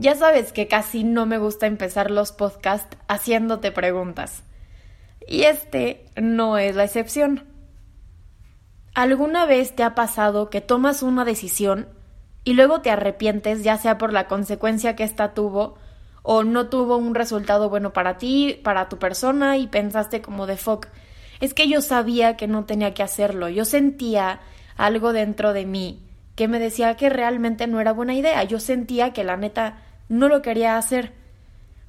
Ya sabes que casi no me gusta empezar los podcasts haciéndote preguntas. Y este no es la excepción. ¿Alguna vez te ha pasado que tomas una decisión y luego te arrepientes, ya sea por la consecuencia que ésta tuvo o no tuvo un resultado bueno para ti, para tu persona y pensaste como de fuck? Es que yo sabía que no tenía que hacerlo, yo sentía algo dentro de mí que me decía que realmente no era buena idea, yo sentía que la neta no lo quería hacer.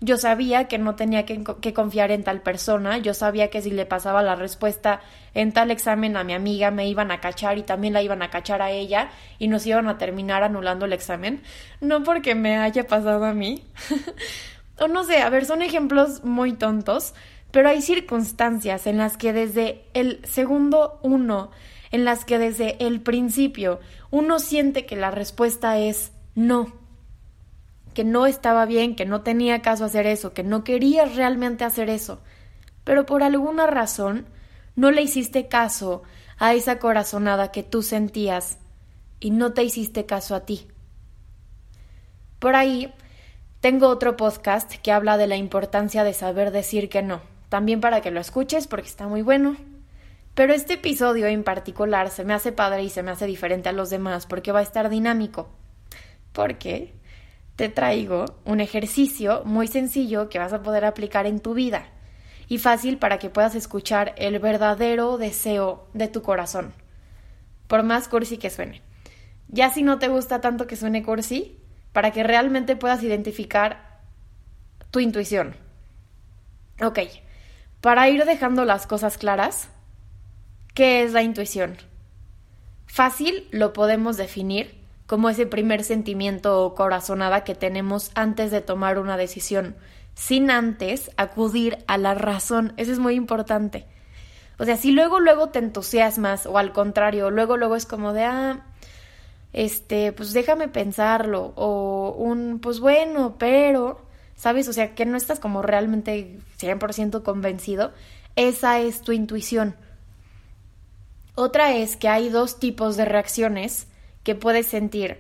Yo sabía que no tenía que, confiar en tal persona, yo sabía que si le pasaba la respuesta en tal examen a mi amiga me iban a cachar y también la iban a cachar a ella y nos iban a terminar anulando el examen, no porque me haya pasado a mí. o no sé, a ver, son ejemplos muy tontos, pero hay circunstancias en las que desde el segundo uno, en las que desde el principio uno siente que la respuesta es no que no estaba bien, que no tenía caso hacer eso, que no querías realmente hacer eso, pero por alguna razón no le hiciste caso a esa corazonada que tú sentías y no te hiciste caso a ti. Por ahí tengo otro podcast que habla de la importancia de saber decir que no, también para que lo escuches porque está muy bueno. Pero este episodio en particular se me hace padre y se me hace diferente a los demás porque va a estar dinámico. ¿Por qué? Te traigo un ejercicio muy sencillo que vas a poder aplicar en tu vida y fácil para que puedas escuchar el verdadero deseo de tu corazón, por más cursi que suene. Ya si no te gusta tanto que suene cursi, para que realmente puedas identificar tu intuición. Ok, para ir dejando las cosas claras, ¿qué es la intuición? Fácil lo podemos definir como ese primer sentimiento o corazonada que tenemos antes de tomar una decisión, sin antes acudir a la razón. Eso es muy importante. O sea, si luego, luego te entusiasmas o al contrario, luego, luego es como de, ah, este, pues déjame pensarlo o un, pues bueno, pero, ¿sabes? O sea, que no estás como realmente 100% convencido, esa es tu intuición. Otra es que hay dos tipos de reacciones que puedes sentir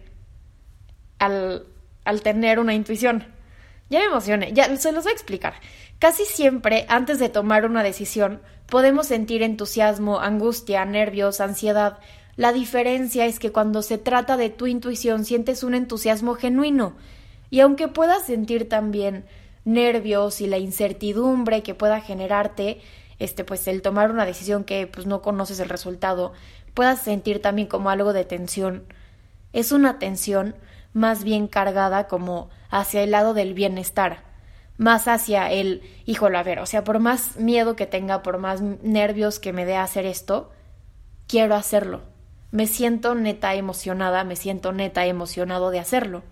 al, al tener una intuición. Ya me emocioné, ya se los voy a explicar. Casi siempre, antes de tomar una decisión, podemos sentir entusiasmo, angustia, nervios, ansiedad. La diferencia es que cuando se trata de tu intuición sientes un entusiasmo genuino. Y aunque puedas sentir también nervios y la incertidumbre que pueda generarte, este, pues el tomar una decisión que pues no conoces el resultado, puedas sentir también como algo de tensión. Es una tensión más bien cargada como hacia el lado del bienestar, más hacia el, híjole, a ver, o sea, por más miedo que tenga, por más nervios que me dé hacer esto, quiero hacerlo. Me siento neta emocionada, me siento neta emocionado de hacerlo.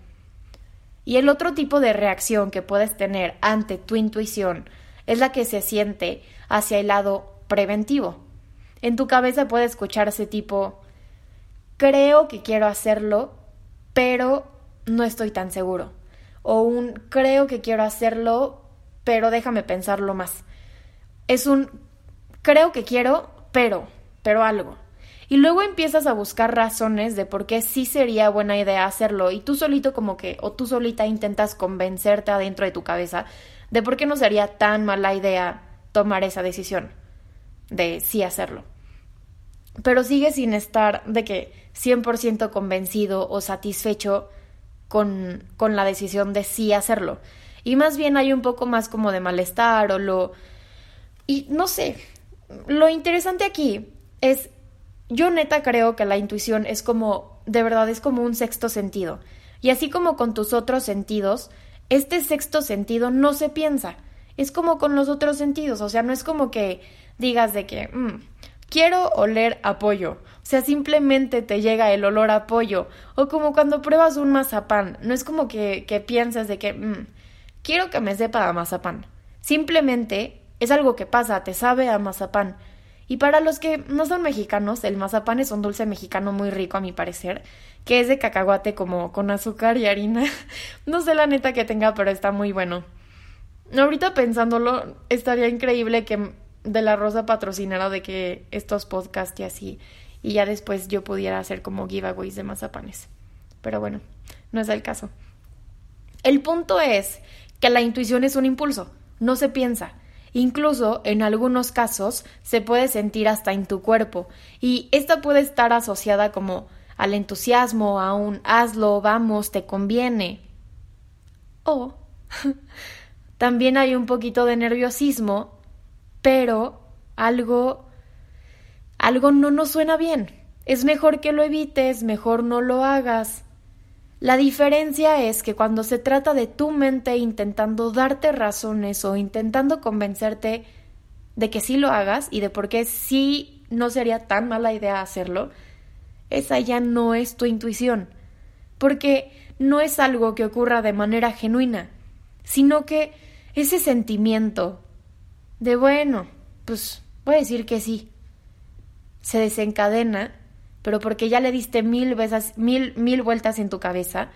Y el otro tipo de reacción que puedes tener ante tu intuición es la que se siente hacia el lado preventivo. En tu cabeza puede escucharse tipo, creo que quiero hacerlo, pero no estoy tan seguro. O un creo que quiero hacerlo, pero déjame pensarlo más. Es un creo que quiero, pero, pero algo. Y luego empiezas a buscar razones de por qué sí sería buena idea hacerlo y tú solito como que, o tú solita intentas convencerte adentro de tu cabeza de por qué no sería tan mala idea tomar esa decisión de sí hacerlo. Pero sigue sin estar de que 100% convencido o satisfecho con, con la decisión de sí hacerlo. Y más bien hay un poco más como de malestar o lo... Y no sé, lo interesante aquí es, yo neta creo que la intuición es como, de verdad es como un sexto sentido. Y así como con tus otros sentidos, este sexto sentido no se piensa. Es como con los otros sentidos, o sea, no es como que digas de que mm, quiero oler apoyo, o sea, simplemente te llega el olor a pollo, o como cuando pruebas un mazapán, no es como que, que piensas de que mm, quiero que me sepa a mazapán, simplemente es algo que pasa, te sabe a mazapán. Y para los que no son mexicanos, el mazapán es un dulce mexicano muy rico a mi parecer, que es de cacahuate como con azúcar y harina. no sé la neta que tenga, pero está muy bueno. Ahorita pensándolo, estaría increíble que de la Rosa patrocinara de que estos podcasts y así, y ya después yo pudiera hacer como giveaways de mazapanes. Pero bueno, no es el caso. El punto es que la intuición es un impulso, no se piensa. Incluso en algunos casos se puede sentir hasta en tu cuerpo y esta puede estar asociada como al entusiasmo, a un hazlo, vamos, te conviene. O también hay un poquito de nerviosismo, pero algo algo no nos suena bien. Es mejor que lo evites, mejor no lo hagas. La diferencia es que cuando se trata de tu mente intentando darte razones o intentando convencerte de que sí lo hagas y de por qué sí no sería tan mala idea hacerlo, esa ya no es tu intuición, porque no es algo que ocurra de manera genuina, sino que ese sentimiento de bueno, pues voy a decir que sí, se desencadena pero porque ya le diste mil veces, mil, mil vueltas en tu cabeza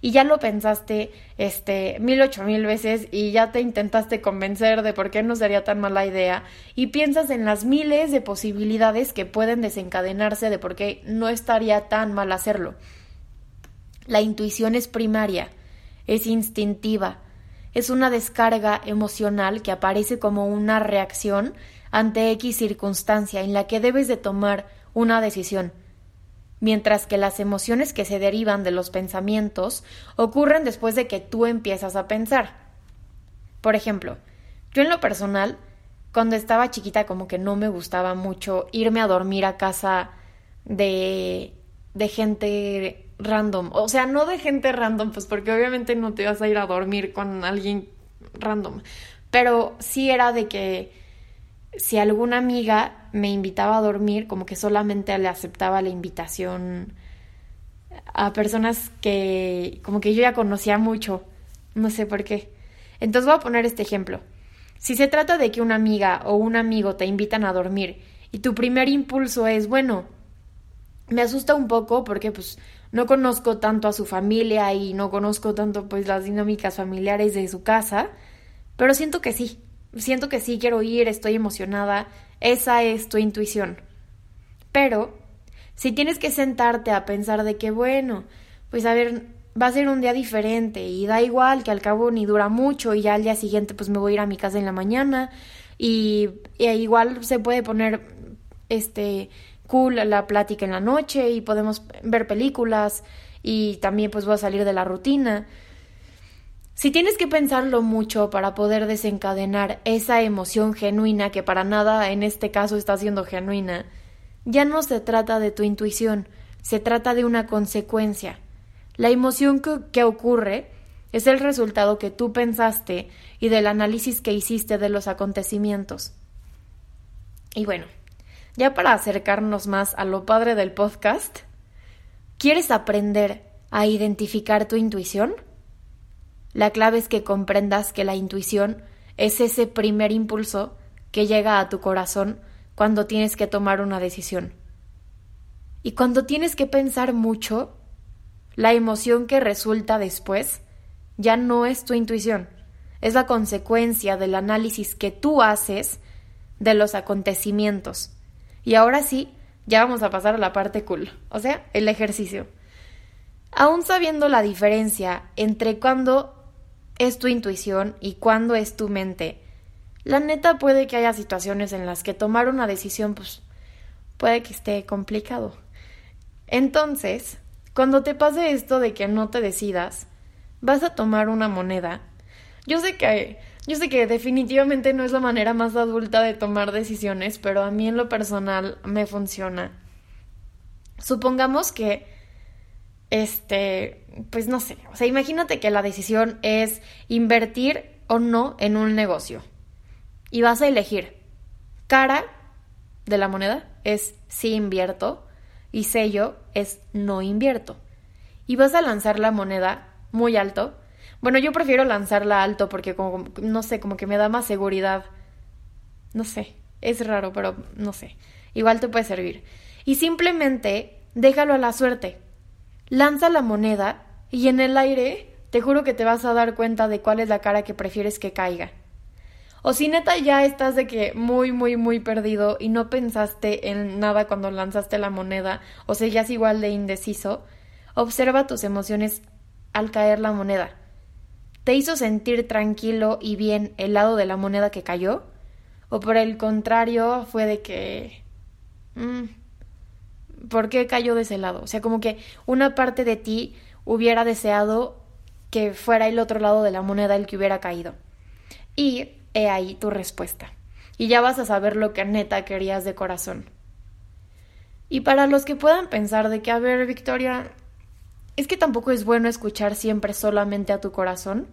y ya lo pensaste este mil ocho mil veces y ya te intentaste convencer de por qué no sería tan mala idea y piensas en las miles de posibilidades que pueden desencadenarse de por qué no estaría tan mal hacerlo. La intuición es primaria, es instintiva, es una descarga emocional que aparece como una reacción ante X circunstancia en la que debes de tomar una decisión mientras que las emociones que se derivan de los pensamientos ocurren después de que tú empiezas a pensar. Por ejemplo, yo en lo personal, cuando estaba chiquita como que no me gustaba mucho irme a dormir a casa de, de gente random. O sea, no de gente random, pues porque obviamente no te vas a ir a dormir con alguien random. Pero sí era de que si alguna amiga me invitaba a dormir, como que solamente le aceptaba la invitación a personas que como que yo ya conocía mucho, no sé por qué. Entonces voy a poner este ejemplo. Si se trata de que una amiga o un amigo te invitan a dormir y tu primer impulso es, bueno, me asusta un poco porque pues no conozco tanto a su familia y no conozco tanto pues las dinámicas familiares de su casa, pero siento que sí, siento que sí quiero ir, estoy emocionada, esa es tu intuición. Pero si tienes que sentarte a pensar de que, bueno, pues a ver, va a ser un día diferente y da igual que al cabo ni dura mucho y ya al día siguiente pues me voy a ir a mi casa en la mañana y, y igual se puede poner este cool la plática en la noche y podemos ver películas y también pues voy a salir de la rutina. Si tienes que pensarlo mucho para poder desencadenar esa emoción genuina que para nada en este caso está siendo genuina, ya no se trata de tu intuición, se trata de una consecuencia. La emoción que, ocurre es el resultado que tú pensaste y del análisis que hiciste de los acontecimientos. Y bueno, ya para acercarnos más a lo padre del podcast, ¿quieres aprender a identificar tu intuición? La clave es que comprendas que la intuición es ese primer impulso que llega a tu corazón cuando tienes que tomar una decisión. Y cuando tienes que pensar mucho, la emoción que resulta después ya no es tu intuición, es la consecuencia del análisis que tú haces de los acontecimientos. Y ahora sí, ya vamos a pasar a la parte cool, o sea, el ejercicio. Aún sabiendo la diferencia entre cuando es tu intuición y cuándo es tu mente. La neta puede que haya situaciones en las que tomar una decisión pues puede que esté complicado. Entonces, cuando te pase esto de que no te decidas, vas a tomar una moneda. Yo sé que yo sé que definitivamente no es la manera más adulta de tomar decisiones, pero a mí en lo personal me funciona. Supongamos que este, pues no sé, o sea, imagínate que la decisión es invertir o no en un negocio. Y vas a elegir cara de la moneda es sí invierto y sello es no invierto. Y vas a lanzar la moneda muy alto. Bueno, yo prefiero lanzarla alto porque como no sé, como que me da más seguridad. No sé, es raro, pero no sé. Igual te puede servir. Y simplemente déjalo a la suerte lanza la moneda y en el aire te juro que te vas a dar cuenta de cuál es la cara que prefieres que caiga. O si neta ya estás de que muy, muy, muy perdido y no pensaste en nada cuando lanzaste la moneda o seguías igual de indeciso, observa tus emociones al caer la moneda. ¿Te hizo sentir tranquilo y bien el lado de la moneda que cayó? ¿O por el contrario fue de que... Mm, ¿Por qué cayó de ese lado? O sea, como que una parte de ti hubiera deseado que fuera el otro lado de la moneda el que hubiera caído. Y he ahí tu respuesta. Y ya vas a saber lo que neta querías de corazón. Y para los que puedan pensar de que, a ver, Victoria, es que tampoco es bueno escuchar siempre solamente a tu corazón.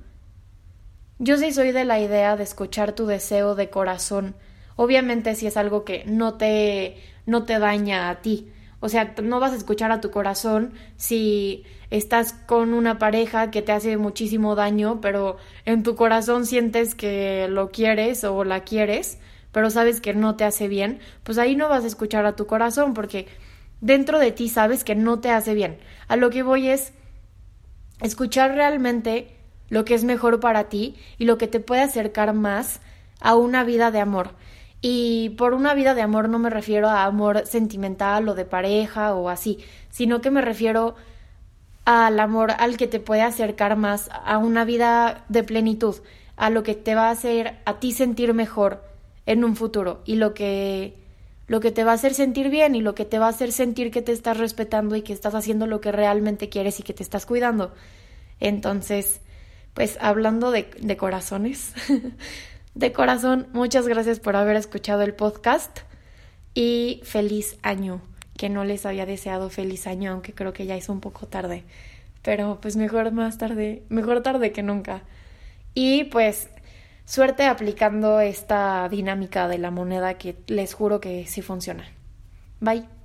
Yo sí soy de la idea de escuchar tu deseo de corazón. Obviamente si es algo que no te no te daña a ti. O sea, no vas a escuchar a tu corazón si estás con una pareja que te hace muchísimo daño, pero en tu corazón sientes que lo quieres o la quieres, pero sabes que no te hace bien, pues ahí no vas a escuchar a tu corazón porque dentro de ti sabes que no te hace bien. A lo que voy es escuchar realmente lo que es mejor para ti y lo que te puede acercar más a una vida de amor. Y por una vida de amor no me refiero a amor sentimental o de pareja o así, sino que me refiero al amor al que te puede acercar más a una vida de plenitud, a lo que te va a hacer a ti sentir mejor en un futuro y lo que lo que te va a hacer sentir bien y lo que te va a hacer sentir que te estás respetando y que estás haciendo lo que realmente quieres y que te estás cuidando. Entonces, pues hablando de, de corazones, de corazón, muchas gracias por haber escuchado el podcast y feliz año, que no les había deseado feliz año, aunque creo que ya es un poco tarde. Pero pues mejor más tarde, mejor tarde que nunca. Y pues Suerte aplicando esta dinámica de la moneda que les juro que sí funciona. Bye.